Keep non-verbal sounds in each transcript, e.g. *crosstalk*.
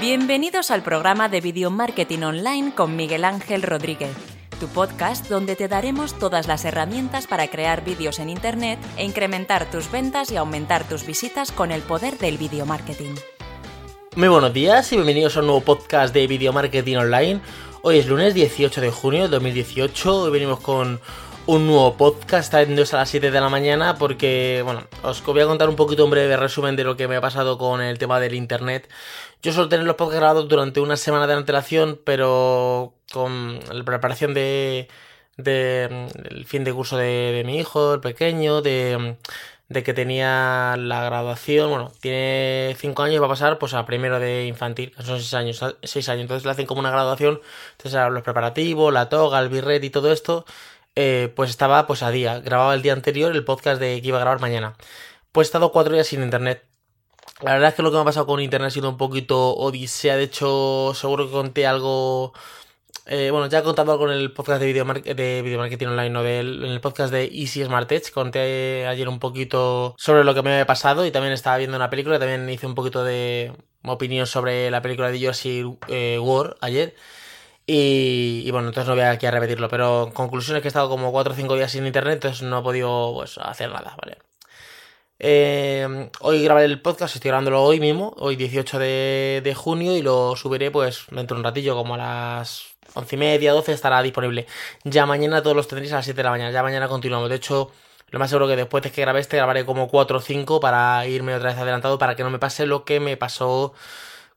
Bienvenidos al programa de Video Marketing Online con Miguel Ángel Rodríguez, tu podcast donde te daremos todas las herramientas para crear vídeos en Internet e incrementar tus ventas y aumentar tus visitas con el poder del video marketing. Muy buenos días y bienvenidos a un nuevo podcast de Video Marketing Online. Hoy es lunes 18 de junio de 2018. Hoy venimos con un nuevo podcast, está a las 7 de la mañana porque, bueno, os voy a contar un poquito un breve resumen de lo que me ha pasado con el tema del internet. Yo suelo tener los podcasts grabados durante una semana de antelación, pero con la preparación de, de el fin de curso de, mi hijo, el pequeño, de, de que tenía la graduación, bueno, tiene 5 años y va a pasar pues a primero de infantil, son 6 años, 6 años, entonces le hacen como una graduación, entonces los preparativos, la toga, el birret y todo esto, eh, pues estaba pues a día. Grababa el día anterior el podcast de que iba a grabar mañana. Pues he estado cuatro días sin internet. La verdad es que lo que me ha pasado con internet ha sido un poquito odisea. De hecho, seguro que conté algo. Eh, bueno, ya he contado algo en el podcast de video, de video marketing online, no en el podcast de Easy Smart Edge. Conté ayer un poquito sobre lo que me había pasado y también estaba viendo una película. También hice un poquito de opinión sobre la película de Jersey eh, War ayer. Y, bueno, entonces no voy aquí a repetirlo, pero en conclusión es que he estado como 4 o 5 días sin internet, entonces no he podido pues, hacer nada, ¿vale? Eh, hoy grabaré el podcast, estoy grabándolo hoy mismo, hoy 18 de, junio, y lo subiré pues dentro de un ratillo, como a las 11 y media, 12 estará disponible. Ya mañana todos los tendréis a las 7 de la mañana, ya mañana continuamos. De hecho, lo más seguro que después de que grabe este, grabaré como 4 o 5 para irme otra vez adelantado, para que no me pase lo que me pasó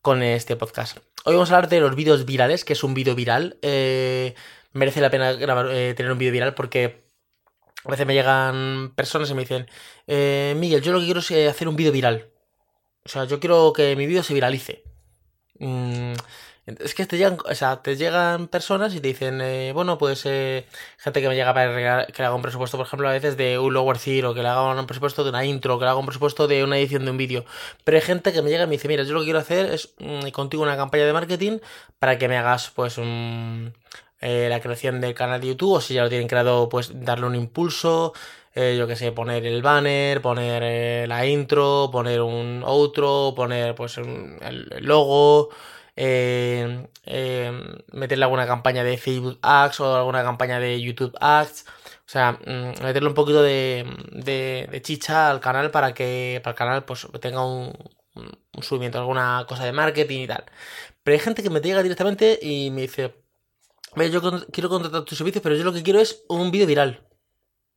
con este podcast. Hoy vamos a hablar de los vídeos virales, que es un vídeo viral. Eh, merece la pena grabar, eh, tener un vídeo viral porque a veces me llegan personas y me dicen, eh, Miguel, yo lo que quiero es hacer un vídeo viral. O sea, yo quiero que mi vídeo se viralice. Mm, es que te llegan, o sea, te llegan personas y te dicen, eh, bueno, pues eh, gente que me llega para que le haga un presupuesto, por ejemplo, a veces de un lower o que le haga un presupuesto de una intro, que le haga un presupuesto de una edición de un vídeo. Pero hay gente que me llega y me dice, mira, yo lo que quiero hacer es mm, contigo una campaña de marketing para que me hagas, pues, un, eh, la creación del canal de YouTube, o si ya lo tienen creado, pues darle un impulso, yo que sé, poner el banner, poner la intro, poner un outro, poner pues el logo, eh, eh, meterle alguna campaña de Facebook Ads o alguna campaña de YouTube Ads. O sea, mm, meterle un poquito de, chicha al canal para que para el canal pues tenga un, un subimiento, alguna cosa de marketing y tal. Pero hay gente que me llega directamente y me dice, yo quiero contratar tus servicios, pero yo lo que quiero es un vídeo viral.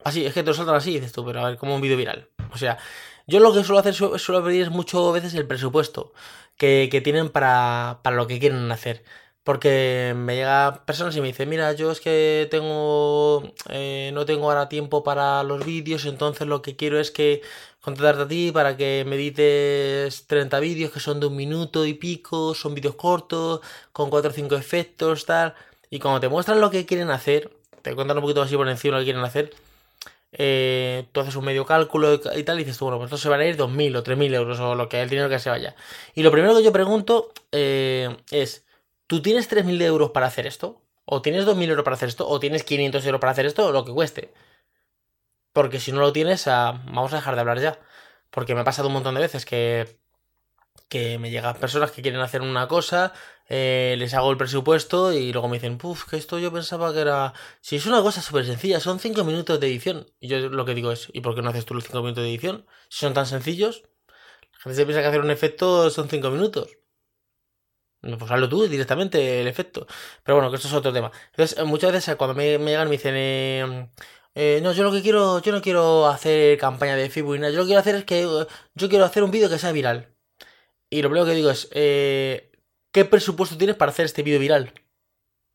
Así, es que te lo saltan así, dices tú, pero a ver, como un vídeo viral. O sea, yo lo que suelo hacer, suelo pedir muchas veces el presupuesto que, tienen para, para, lo que quieren hacer. Porque me llegan personas y me dicen, mira, yo es que tengo, eh, no tengo ahora tiempo para los vídeos, entonces lo que quiero es que contratarte a ti para que me edites 30 vídeos que son de un minuto y pico, son vídeos cortos, con 4 o 5 efectos, tal. Y cuando te muestran lo que quieren hacer, te cuentan un poquito así por encima lo que quieren hacer, eh, tú haces un medio cálculo y tal, y dices tú, bueno, pues esto se van a ir 2.000 o 3.000 euros o lo que el dinero que se vaya. Y lo primero que yo pregunto eh, es, ¿tú tienes 3.000 euros para hacer esto? ¿O tienes 2.000 euros para hacer esto? ¿O tienes 500 euros para hacer esto? O lo que cueste. Porque si no lo tienes, ah, vamos a dejar de hablar ya. Porque me ha pasado un montón de veces que que me llegan personas que quieren hacer una cosa, eh, les hago el presupuesto y luego me dicen, puf, que esto yo pensaba que era... Si es una cosa súper sencilla, son 5 minutos de edición. Y yo lo que digo es, ¿y por qué no haces tú los 5 minutos de edición? Si son tan sencillos, la gente se piensa que hacer un efecto son 5 minutos. Pues hazlo tú directamente el efecto. Pero bueno, que esto es otro tema. Entonces, muchas veces cuando me, llegan me dicen, eh, eh, no, yo lo que quiero, yo no quiero hacer campaña de Facebook, yo lo que quiero hacer es que yo quiero hacer un vídeo que sea viral. Y lo primero que digo es, eh, ¿qué presupuesto tienes para hacer este vídeo viral?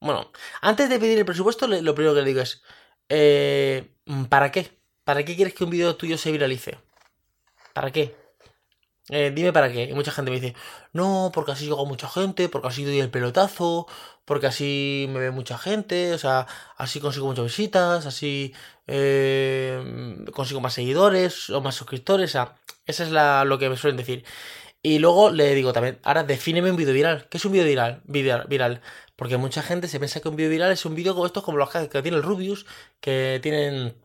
Bueno, antes de pedir el presupuesto, lo primero que le digo es, eh, ¿para qué? ¿Para qué quieres que un vídeo tuyo se viralice? ¿Para qué? Eh, dime para qué. Y mucha gente me dice, no, porque así llego a mucha gente, porque así doy el pelotazo, porque así me ve mucha gente, o sea, así consigo muchas visitas, así consigo más seguidores o más suscriptores, o sea, esa es la, lo que me suelen decir. Y luego le digo también, ahora defíneme un vídeo viral. ¿Qué es un vídeo viral? viral? Porque mucha gente se piensa que un vídeo viral es un vídeo como estos, como los que tiene el Rubius, que tienen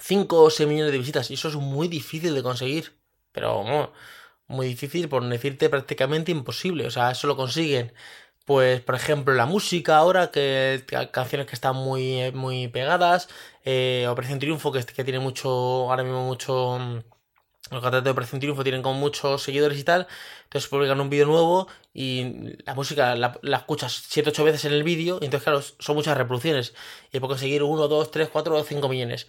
5 o 6 millones de visitas. Y eso es muy difícil de conseguir. Pero, muy difícil, por decirte prácticamente imposible. O sea, eso lo consiguen. Pues, por ejemplo, la música ahora, que, canciones que están muy, muy pegadas. Eh, Operación Triunfo, que, que tiene mucho, ahora mismo mucho mm, los cantantes de Operación Triunfo tienen como muchos seguidores y tal, entonces publican un vídeo nuevo y la música la, escuchas 7-8 veces en el vídeo, y entonces claro, son muchas reproducciones y puedes conseguir 1, 2, 3, 4 o 5 millones.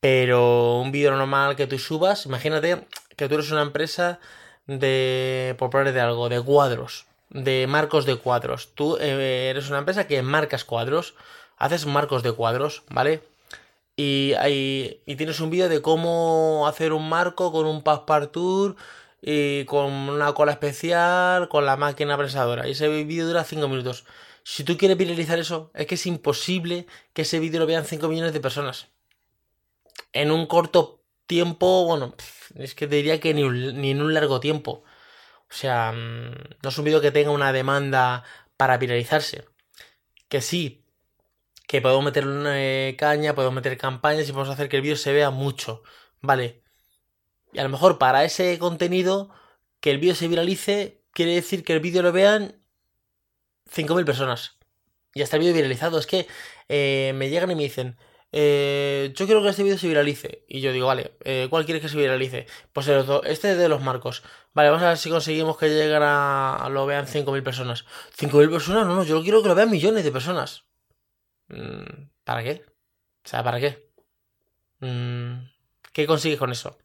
Pero un vídeo normal que tú subas, imagínate que tú eres una empresa de, por poner de algo, de cuadros, de marcos de cuadros. Tú eh, eres una empresa que marcas cuadros, haces marcos de cuadros, ¿vale? Y, hay, y tienes un vídeo de cómo hacer un marco con un passepartout y con una cola especial, con la máquina prensadora. Y ese vídeo dura 5 minutos. Si tú quieres viralizar eso, es que es imposible que ese vídeo lo vean 5 millones de personas. En un corto tiempo, bueno, es que te diría que ni, ni en un largo tiempo. O sea, mm, no es un vídeo que tenga una demanda para viralizarse. Que sí, que podemos meter una eh, caña, podemos meter campañas y podemos hacer que el vídeo se vea mucho, ¿vale? Y a lo mejor para ese contenido, que el vídeo se viralice, quiere decir que el vídeo lo vean 5.000 personas. Y está el vídeo viralizado. Es que eh, me llegan y me dicen, eh, yo quiero que este vídeo se viralice. Y yo digo, vale, ¿cuál quieres que se viralice? Pues este de los marcos. Vale, vamos a ver si conseguimos que lleguen a, lo vean 5.000 personas. ¿5.000 personas? No, no, yo quiero que lo vean millones de personas. Mm, ¿Para qué? O sea, ¿para qué? Mm, ¿Qué consigues con eso?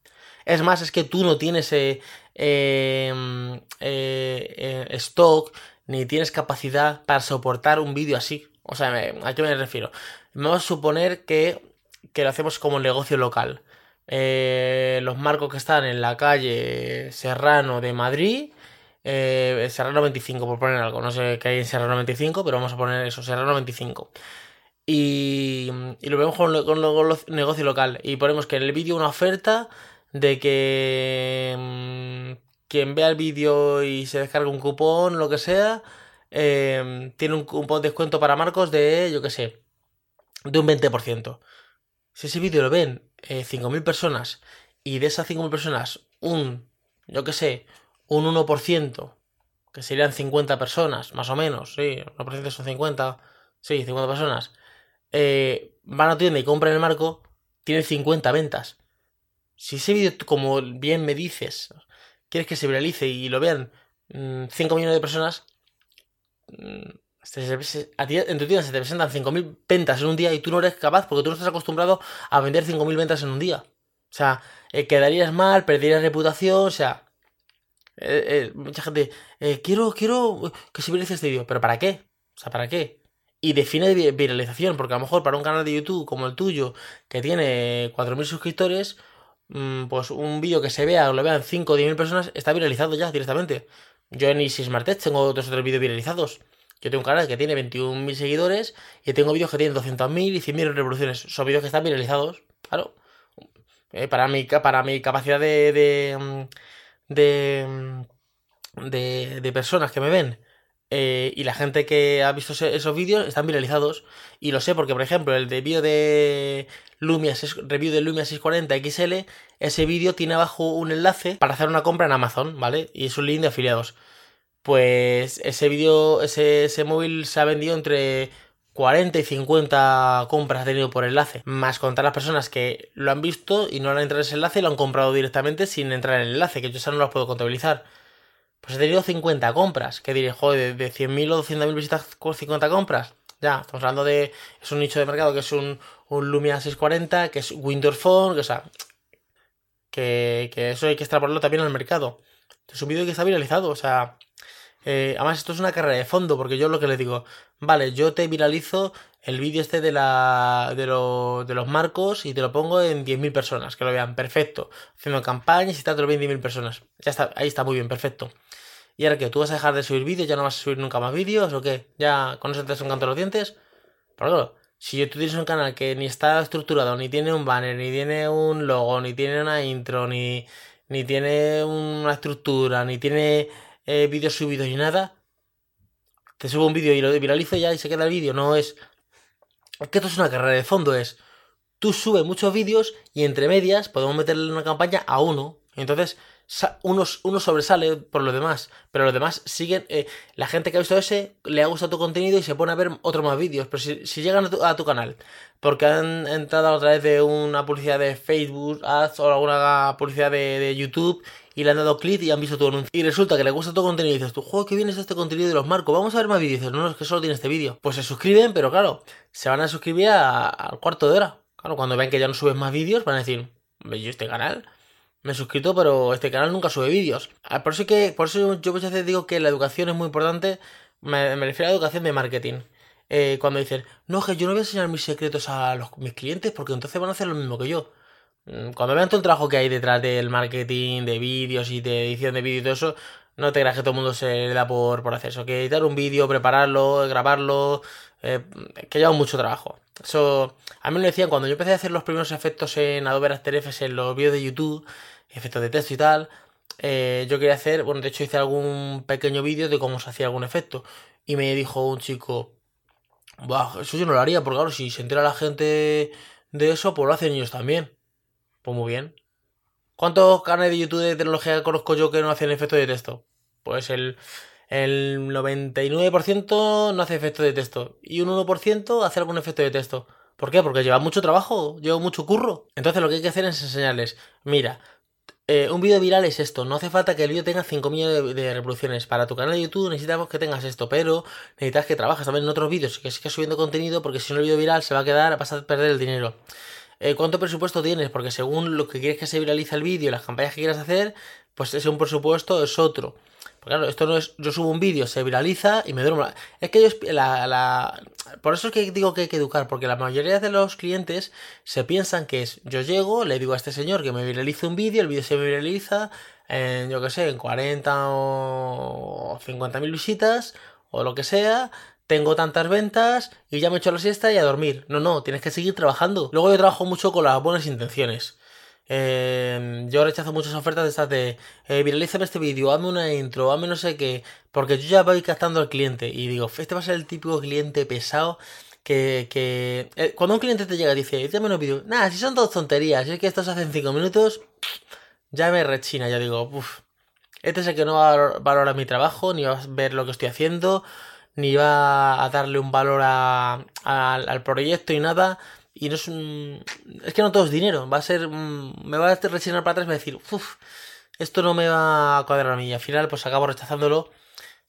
Es más, es que tú no tienes eh, em, eh, eh, stock ni tienes capacidad para soportar un vídeo así. O sea, ¿a qué me refiero? Vamos a suponer que, que lo hacemos como negocio local. los marcos que están en la calle Serrano de Madrid, Serrano 25, por poner algo. No sé qué hay en Serrano 25, pero vamos a poner eso, Serrano 25 y, lo vemos con, los negocio local y ponemos que en el vídeo una oferta de que mm, quien vea el vídeo y se descarga un cupón, lo que sea, em, tiene un cupón de descuento para Marcos de, yo que sé, de un 20%. Si ese vídeo lo ven 5.000 eh, personas y de esas 5.000 personas un, yo que sé, un 1%, que serían 50 personas, más o menos, sí, 1% son 50, sí, 50 personas, eh, van a tienda y compran el marco, tiene 50 ventas. Si ese vídeo, como bien me dices, quieres que se viralice y lo vean 5 mm, millones de personas, mm, en tu tienda se te presentan 5.000 ventas en un día y tú no eres capaz porque tú no estás acostumbrado a vender 5.000 ventas en un día. O sea, eh, quedarías mal, perderías reputación, o sea... Eh, mucha gente, quiero, quiero que se viralice este vídeo, pero ¿para qué? O sea, ¿para qué? Y define viralización, porque a lo mejor para un canal de YouTube como el tuyo, que tiene 4.000 suscriptores, mm, pues un vídeo que se vea o lo vean 5 o 10.000 personas está viralizado ya directamente. Yo en Easy Smart tengo otros otros vídeos viralizados. Yo tengo un canal que tiene 21.000 seguidores y tengo vídeos que tienen 200.000 y 100.000 reproducciones. Son vídeos que están viralizados, claro. Eh, para, mi, para mi capacidad de, de, mm, de, mm, de, de personas que me ven eh, y la gente que ha visto esos vídeos están viralizados. Y lo sé porque, por ejemplo, el de vídeo de Lumia, review de Lumia 640 XL, ese vídeo tiene abajo un enlace para hacer una compra en Amazon, ¿vale? Y es un link de afiliados. Pues ese vídeo, ese, ese móvil se ha vendido entre 40 y 50 compras ha tenido por enlace, más contar las personas que lo han visto y no han entrado en ese enlace y lo han comprado directamente sin entrar en el enlace, que yo eso no lo puedo contabilizar. Pues he tenido 50 compras. Que diré, joder, de 100.000 o 200.000 visitas con 50 compras. Ya, estamos hablando de. Es un nicho de mercado que es un, un Lumia 640, que es Windows Phone, que, o sea. Que, que eso hay que extrapolarlo también al mercado. Es un vídeo que está viralizado, o sea. Eh, además, esto es una carrera de fondo, porque yo lo que le digo, vale, yo te viralizo el vídeo este de, la, de, de los marcos y te lo pongo en 10.000 personas, que lo vean, perfecto. Haciendo campañas y tal, te lo ven 10.000 personas. Ya está, ahí está muy bien, perfecto. ¿Y ahora que ¿Tú vas a dejar de subir vídeos? ¿Ya no vas a subir nunca más vídeos? ¿O qué? ¿Ya con eso te un canto los dientes? Claro, si tú tienes un canal que ni está estructurado, ni tiene un banner, ni tiene un logo, ni tiene una intro, ni, ni tiene una estructura, ni tiene eh, vídeos subidos ni nada, te subo un vídeo y lo viralizo ya y se queda el vídeo. No es. Es que esto es una carrera de fondo, es. Tú subes muchos vídeos y entre medias podemos meterle una campaña a uno. Entonces uno, uno, sobresale por los demás, pero los demás siguen. Eh, la gente que ha visto ese le ha gustado tu contenido y se pone a ver otros más vídeos. Pero si, llegan a tu, canal porque han entrado a través de una publicidad de Facebook, Ads o alguna publicidad de, YouTube y le han dado clic y han visto tu anuncio. Y resulta que le gusta tu contenido y dices, tú, juego, qué bien es este contenido de los marcos, vamos a ver más vídeos. Dices, no, no, es que solo tiene este vídeo. Pues se suscriben, pero claro, se van a suscribir al cuarto de hora. Claro, cuando ven que ya no subes más vídeos, van a decir, yo este canal me he suscrito, pero este canal nunca sube vídeos. Ah, por eso que, por eso yo muchas veces digo que la educación es muy importante. Me, refiero a la educación de marketing. Eh, cuando dicen, no, que yo no voy a enseñar mis secretos a los, mis clientes porque entonces van a hacer lo mismo que yo. Mm, cuando vean todo el trabajo que hay detrás del marketing, de vídeos y de edición de vídeos y todo eso, no te creas que todo el mundo se le da por, por hacer eso. Que editar un vídeo, prepararlo, grabarlo, eh, que lleva mucho trabajo. Eso, a mí me lo decían cuando yo empecé a hacer los primeros efectos en Adobe After Effects en los vídeos de YouTube efectos de texto y tal. Eh, yo quería hacer, bueno, de hecho hice algún pequeño vídeo de cómo se hacía algún efecto. Y me dijo un chico, eso yo no lo haría, porque claro, si se entera la gente de eso, pues lo hacen ellos también. Pues muy bien. ¿Cuántos canales de YouTube de tecnología conozco yo que no hacen efectos de texto? Pues el, el 99% no hace efectos de texto. Y un 1% hace algún efecto de texto. ¿Por qué? Porque lleva mucho trabajo, lleva mucho curro. Entonces lo que hay que hacer es enseñarles, mira, eh, un vídeo viral es esto. No hace falta que el vídeo tenga 5 millones de, reproducciones. Para tu canal de YouTube necesitamos que tengas esto, pero necesitas que trabajes también en otros vídeos que sigas subiendo contenido porque si no el vídeo viral se va a quedar, vas a perder el dinero. Eh, ¿Cuánto presupuesto tienes? Porque según lo que quieres que se viralice el vídeo las campañas que quieras hacer, pues ese un presupuesto es otro. Pues claro, esto no es. Yo subo un vídeo, se viraliza y me duermo. Es que yo. La, la, por eso es que digo que hay que educar, porque la mayoría de los clientes se piensan que es. Yo llego, le digo a este señor que me viralice un vídeo, el vídeo se viraliza en, yo qué sé, en 40 o 50 mil visitas o lo que sea. Tengo tantas ventas y ya me he hecho la siesta y a dormir. No, no, tienes que seguir trabajando. Luego yo trabajo mucho con las buenas intenciones. Em, yo rechazo muchas ofertas de estas de eh, viralízame este vídeo, hazme una intro, hazme no sé qué, porque yo ya voy captando al cliente y digo, este va a ser el típico cliente pesado que, eh, cuando un cliente te llega y dice, dame un vídeo, nada, si son dos tonterías, si es que esto se hace en 5 minutos, *sniffs* ya me rechina, ya digo, uff, este es el que no va a valorar mi trabajo, ni va a ver lo que estoy haciendo, ni va a darle un valor al proyecto y nada. Y no es un... Es que no todo es dinero. Va a ser... Me va a rechinar para atrás y me va a decir, uff, esto no me va a cuadrar a mí. Y al final pues acabo rechazándolo.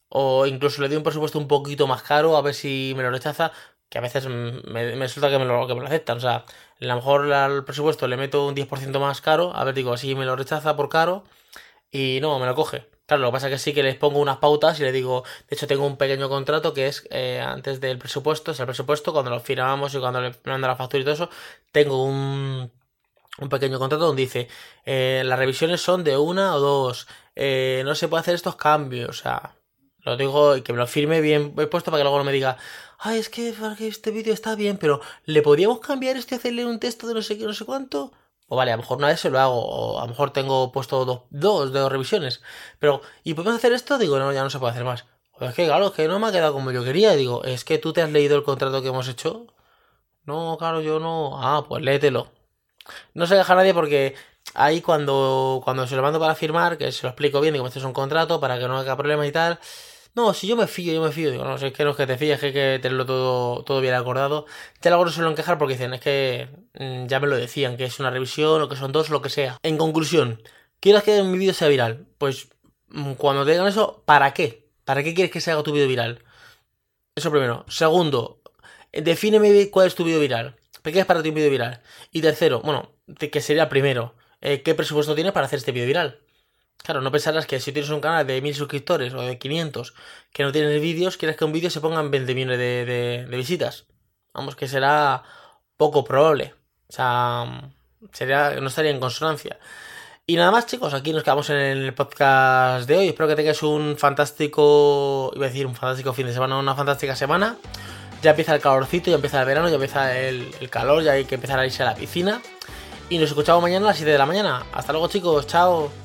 O incluso le doy un presupuesto un poquito más caro a ver si me lo rechaza. Que a veces me, resulta que me, lo, que me lo aceptan. O sea, a lo mejor al presupuesto le meto un 10% más caro. A ver, digo, si me lo rechaza por caro. Y no, me lo coge. Claro, lo que pasa es que sí que les pongo unas pautas y les digo, de hecho tengo un pequeño contrato que es eh, antes del presupuesto, es el presupuesto, cuando lo firmamos y cuando le mando la factura y todo eso, tengo un, un pequeño contrato donde dice, eh, las revisiones son de una o dos, eh, no se puede hacer estos cambios, o sea, lo digo y que me lo firme bien puesto para que luego no me diga, ay, es que este vídeo está bien, pero ¿le podríamos cambiar esto y hacerle un texto de no sé qué, no sé cuánto? O vale, a lo mejor una vez se lo hago, o a lo mejor tengo puesto dos, dos, dos revisiones. Pero, ¿y podemos hacer esto? Digo, no, ya no se puede hacer más. O es que, claro, es que no me ha quedado como yo quería. Digo, es que tú te has leído el contrato que hemos hecho. No, claro, yo no. Ah, pues léetelo. No se deja nadie porque ahí cuando, cuando se lo mando para firmar, que se lo explico bien, digo, este es un contrato para que no haya problema y tal. No, si yo me fío, yo me fío. Digo, no, sé, es que no es que te fíes, es que hay que tenerlo todo, todo bien acordado. Ya luego no suelen quejar porque dicen, es que mm, ya me lo decían, que es una revisión, o que son dos, lo que sea. En conclusión, ¿quieres que mi vídeo sea viral? Pues mm, cuando te digan eso, ¿para qué? ¿Para qué quieres que se haga tu vídeo viral? Eso primero. Segundo, defíneme cuál es tu vídeo viral. ¿Qué es para ti un vídeo viral? Y tercero, bueno, que sería primero. Eh, ¿Qué presupuesto tienes para hacer este vídeo viral? Claro, no pensarás que si tienes un canal de 1000 suscriptores o de 500 que no tienes vídeos, quieres que un vídeo se ponga en 20 millones de, visitas. Vamos, que será poco probable. O sea, sería, no estaría en consonancia. Y nada más, chicos, aquí nos quedamos en el podcast de hoy. Espero que tengáis un fantástico, iba a decir un fantástico fin de semana, una fantástica semana. Ya empieza el calorcito, ya empieza el verano, ya empieza el, el calor, ya hay que empezar a irse a la piscina. Y nos escuchamos mañana a las 7 de la mañana. Hasta luego, chicos, chao.